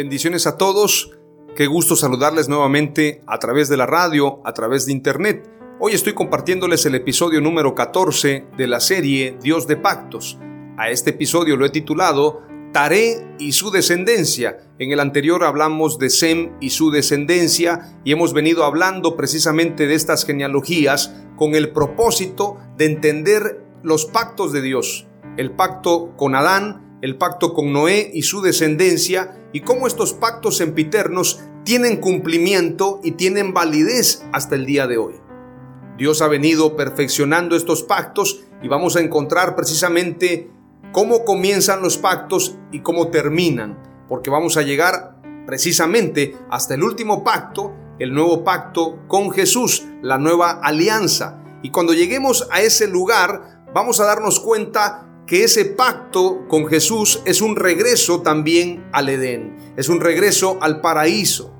Bendiciones a todos. Qué gusto saludarles nuevamente a través de la radio, a través de internet. Hoy estoy compartiéndoles el episodio número 14 de la serie Dios de Pactos. A este episodio lo he titulado Taré y su descendencia. En el anterior hablamos de Sem y su descendencia y hemos venido hablando precisamente de estas genealogías con el propósito de entender los pactos de Dios. El pacto con Adán, el pacto con Noé y su descendencia y cómo estos pactos sempiternos tienen cumplimiento y tienen validez hasta el día de hoy. Dios ha venido perfeccionando estos pactos y vamos a encontrar precisamente cómo comienzan los pactos y cómo terminan, porque vamos a llegar precisamente hasta el último pacto, el nuevo pacto con Jesús, la nueva alianza. Y cuando lleguemos a ese lugar, vamos a darnos cuenta que ese pacto con Jesús es un regreso también al Edén, es un regreso al paraíso.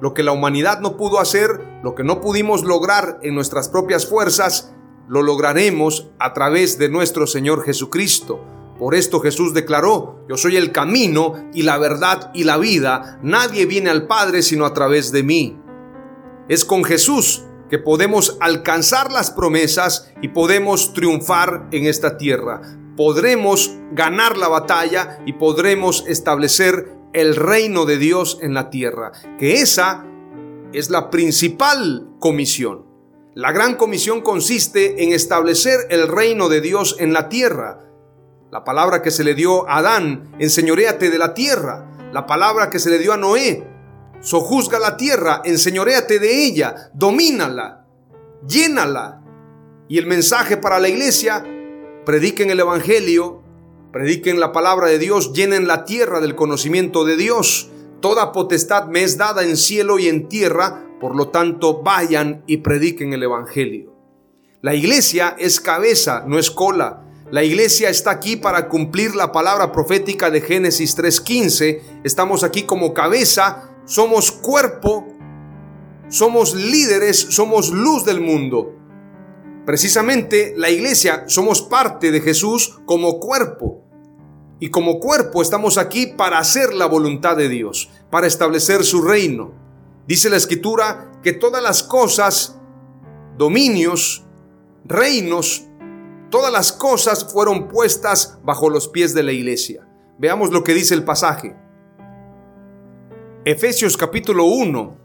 Lo que la humanidad no pudo hacer, lo que no pudimos lograr en nuestras propias fuerzas, lo lograremos a través de nuestro Señor Jesucristo. Por esto Jesús declaró, yo soy el camino y la verdad y la vida, nadie viene al Padre sino a través de mí. Es con Jesús que podemos alcanzar las promesas y podemos triunfar en esta tierra podremos ganar la batalla y podremos establecer el reino de Dios en la tierra, que esa es la principal comisión. La gran comisión consiste en establecer el reino de Dios en la tierra. La palabra que se le dio a Adán, enseñoreate de la tierra. La palabra que se le dio a Noé, sojuzga la tierra, enseñoreate de ella, domínala, llénala. Y el mensaje para la iglesia prediquen el Evangelio, prediquen la palabra de Dios, llenen la tierra del conocimiento de Dios. Toda potestad me es dada en cielo y en tierra, por lo tanto vayan y prediquen el Evangelio. La iglesia es cabeza, no es cola. La iglesia está aquí para cumplir la palabra profética de Génesis 3.15. Estamos aquí como cabeza, somos cuerpo, somos líderes, somos luz del mundo. Precisamente la iglesia somos parte de Jesús como cuerpo. Y como cuerpo estamos aquí para hacer la voluntad de Dios, para establecer su reino. Dice la escritura que todas las cosas, dominios, reinos, todas las cosas fueron puestas bajo los pies de la iglesia. Veamos lo que dice el pasaje. Efesios capítulo 1,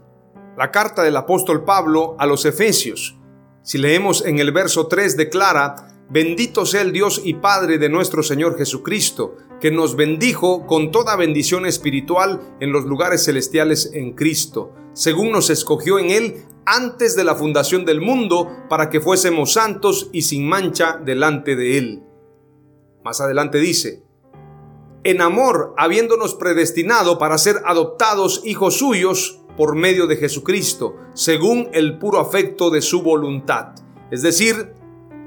la carta del apóstol Pablo a los Efesios. Si leemos en el verso 3 declara, bendito sea el Dios y Padre de nuestro Señor Jesucristo, que nos bendijo con toda bendición espiritual en los lugares celestiales en Cristo, según nos escogió en Él antes de la fundación del mundo, para que fuésemos santos y sin mancha delante de Él. Más adelante dice, en amor, habiéndonos predestinado para ser adoptados hijos suyos, por medio de Jesucristo, según el puro afecto de su voluntad. Es decir,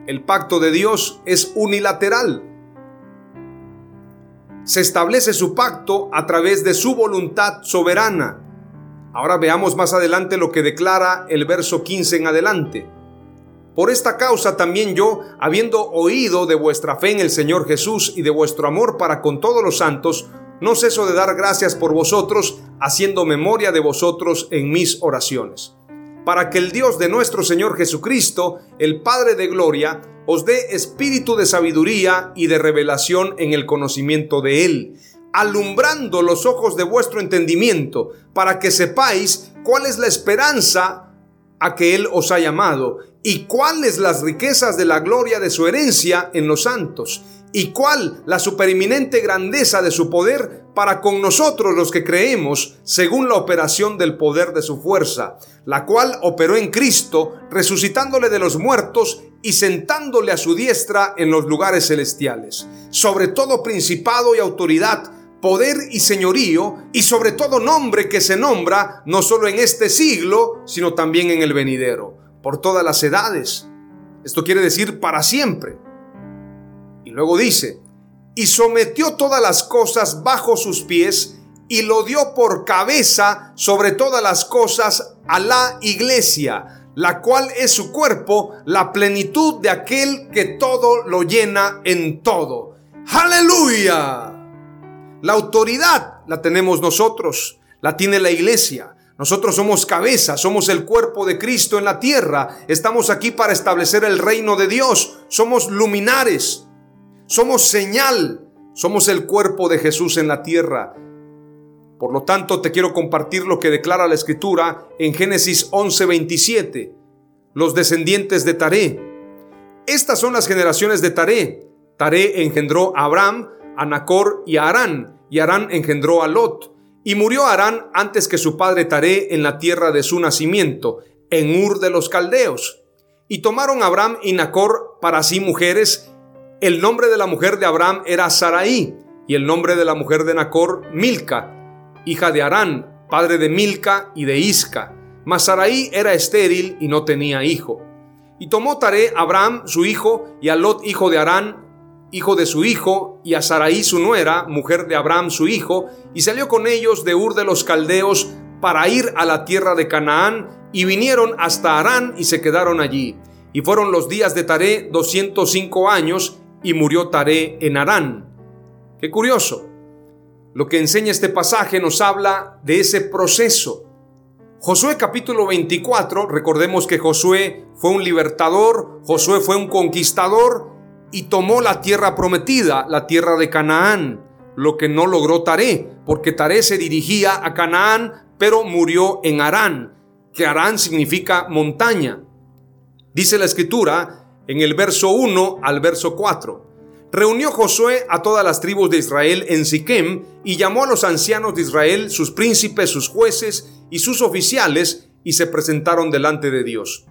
el pacto de Dios es unilateral. Se establece su pacto a través de su voluntad soberana. Ahora veamos más adelante lo que declara el verso 15 en adelante. Por esta causa también yo, habiendo oído de vuestra fe en el Señor Jesús y de vuestro amor para con todos los santos, no ceso de dar gracias por vosotros, haciendo memoria de vosotros en mis oraciones, para que el Dios de nuestro Señor Jesucristo, el Padre de Gloria, os dé espíritu de sabiduría y de revelación en el conocimiento de Él, alumbrando los ojos de vuestro entendimiento, para que sepáis cuál es la esperanza a que Él os ha llamado, y cuáles las riquezas de la gloria de su herencia en los santos, y cuál la supereminente grandeza de su poder para con nosotros los que creemos, según la operación del poder de su fuerza, la cual operó en Cristo, resucitándole de los muertos y sentándole a su diestra en los lugares celestiales, sobre todo principado y autoridad, poder y señorío, y sobre todo nombre que se nombra no solo en este siglo, sino también en el venidero, por todas las edades. Esto quiere decir para siempre. Luego dice, y sometió todas las cosas bajo sus pies, y lo dio por cabeza sobre todas las cosas a la iglesia, la cual es su cuerpo, la plenitud de aquel que todo lo llena en todo. Aleluya. La autoridad la tenemos nosotros, la tiene la iglesia. Nosotros somos cabeza, somos el cuerpo de Cristo en la tierra. Estamos aquí para establecer el reino de Dios. Somos luminares, somos señal, somos el cuerpo de Jesús en la tierra. Por lo tanto, te quiero compartir lo que declara la Escritura en Génesis 11:27. Los descendientes de Taré. Estas son las generaciones de Taré. Taré engendró a Abraham, a Nacor y a Arán, y Arán engendró a Lot. Y murió Arán antes que su padre Taré en la tierra de su nacimiento, en Ur de los Caldeos. Y tomaron Abraham y Nacor para sí mujeres. El nombre de la mujer de Abraham era Saraí, y el nombre de la mujer de Nacor, Milca, hija de Arán, padre de Milca y de Isca. Mas Saraí era estéril y no tenía hijo. Y tomó Taré Abraham su hijo y a Lot hijo de Arán hijo de su hijo, y a Saraí su nuera, mujer de Abraham su hijo, y salió con ellos de Ur de los Caldeos para ir a la tierra de Canaán, y vinieron hasta Arán y se quedaron allí. Y fueron los días de Taré 205 años, y murió Taré en Arán. Qué curioso. Lo que enseña este pasaje nos habla de ese proceso. Josué capítulo 24, recordemos que Josué fue un libertador, Josué fue un conquistador, y tomó la tierra prometida, la tierra de Canaán, lo que no logró Taré, porque Taré se dirigía a Canaán, pero murió en Arán, que Arán significa montaña. Dice la escritura en el verso 1 al verso 4. Reunió Josué a todas las tribus de Israel en Siquem y llamó a los ancianos de Israel, sus príncipes, sus jueces y sus oficiales, y se presentaron delante de Dios.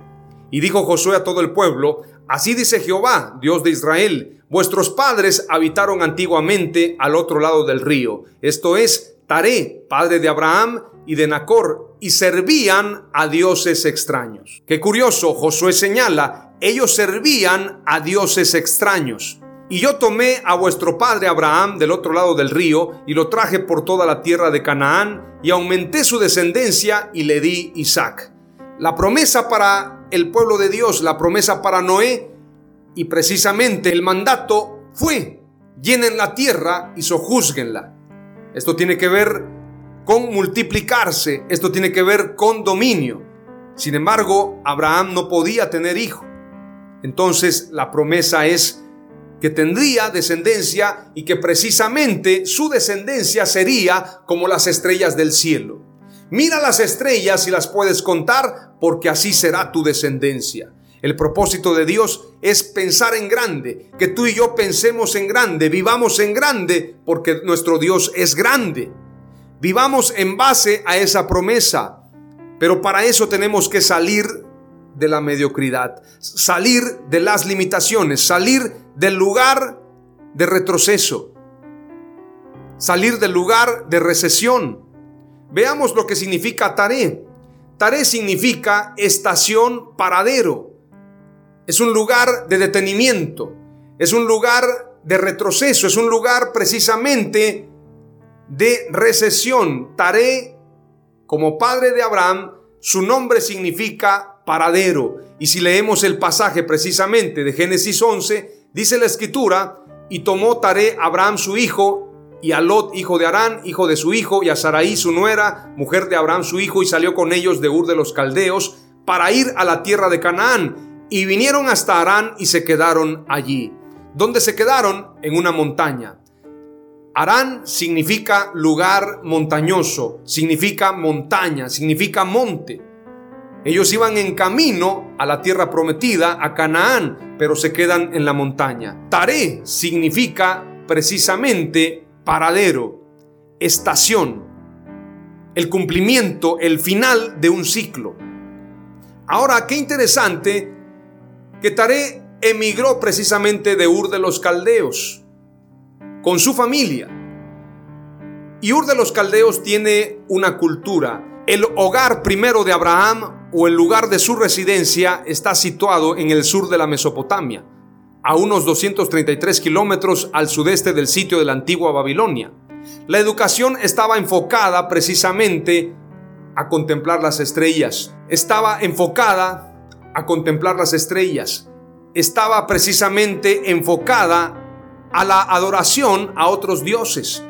Y dijo Josué a todo el pueblo, Así dice Jehová, Dios de Israel, vuestros padres habitaron antiguamente al otro lado del río, esto es, Taré, padre de Abraham y de Nacor, y servían a dioses extraños. Qué curioso, Josué señala, ellos servían a dioses extraños. Y yo tomé a vuestro padre Abraham del otro lado del río y lo traje por toda la tierra de Canaán y aumenté su descendencia y le di Isaac. La promesa para el pueblo de Dios la promesa para Noé y precisamente el mandato fue, llenen la tierra y sojúzguenla. Esto tiene que ver con multiplicarse, esto tiene que ver con dominio. Sin embargo, Abraham no podía tener hijo. Entonces la promesa es que tendría descendencia y que precisamente su descendencia sería como las estrellas del cielo. Mira las estrellas y las puedes contar porque así será tu descendencia. El propósito de Dios es pensar en grande, que tú y yo pensemos en grande, vivamos en grande, porque nuestro Dios es grande. Vivamos en base a esa promesa, pero para eso tenemos que salir de la mediocridad, salir de las limitaciones, salir del lugar de retroceso, salir del lugar de recesión. Veamos lo que significa Taré. Taré significa estación paradero. Es un lugar de detenimiento, es un lugar de retroceso, es un lugar precisamente de recesión. Taré, como padre de Abraham, su nombre significa paradero. Y si leemos el pasaje precisamente de Génesis 11, dice la escritura, y tomó Taré Abraham su hijo y a Lot, hijo de Arán, hijo de su hijo, y a Saraí, su nuera, mujer de Abraham, su hijo, y salió con ellos de Ur de los Caldeos para ir a la tierra de Canaán. Y vinieron hasta Arán y se quedaron allí. ¿Dónde se quedaron? En una montaña. Arán significa lugar montañoso, significa montaña, significa monte. Ellos iban en camino a la tierra prometida, a Canaán, pero se quedan en la montaña. Taré significa precisamente paradero, estación, el cumplimiento, el final de un ciclo. Ahora, qué interesante que Taré emigró precisamente de Ur de los Caldeos con su familia. Y Ur de los Caldeos tiene una cultura. El hogar primero de Abraham o el lugar de su residencia está situado en el sur de la Mesopotamia, a unos 233 kilómetros al sudeste del sitio de la antigua Babilonia. La educación estaba enfocada precisamente a contemplar las estrellas. Estaba enfocada a contemplar las estrellas. Estaba precisamente enfocada a la adoración a otros dioses.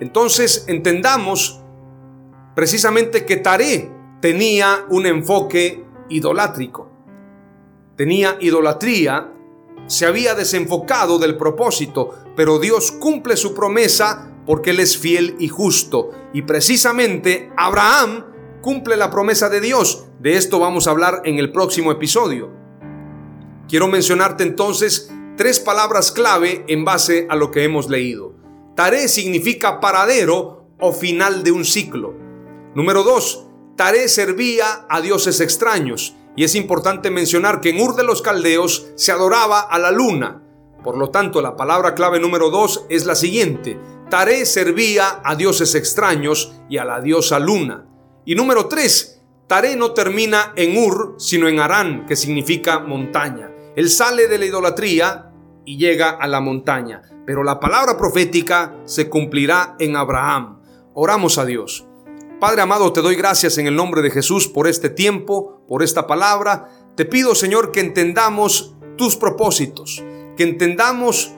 Entonces entendamos precisamente que Taré tenía un enfoque idolátrico. Tenía idolatría, se había desenfocado del propósito, pero Dios cumple su promesa porque Él es fiel y justo. Y precisamente Abraham cumple la promesa de Dios. De esto vamos a hablar en el próximo episodio. Quiero mencionarte entonces tres palabras clave en base a lo que hemos leído. Taré significa paradero o final de un ciclo. Número dos, Taré servía a dioses extraños. Y es importante mencionar que en Ur de los Caldeos se adoraba a la luna. Por lo tanto, la palabra clave número dos es la siguiente. Taré servía a dioses extraños y a la diosa luna. Y número tres, Taré no termina en Ur, sino en Arán, que significa montaña. Él sale de la idolatría y llega a la montaña. Pero la palabra profética se cumplirá en Abraham. Oramos a Dios. Padre amado, te doy gracias en el nombre de Jesús por este tiempo, por esta palabra. Te pido, Señor, que entendamos tus propósitos, que entendamos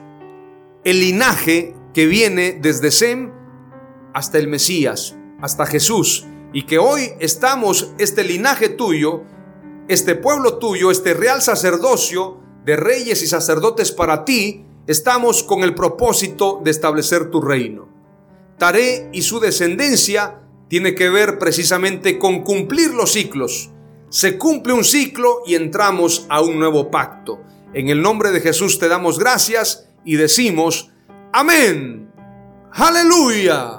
el linaje que viene desde Sem hasta el Mesías, hasta Jesús, y que hoy estamos, este linaje tuyo, este pueblo tuyo, este real sacerdocio de reyes y sacerdotes para ti, estamos con el propósito de establecer tu reino. Taré y su descendencia tiene que ver precisamente con cumplir los ciclos. Se cumple un ciclo y entramos a un nuevo pacto. En el nombre de Jesús te damos gracias y decimos, amén. Aleluya.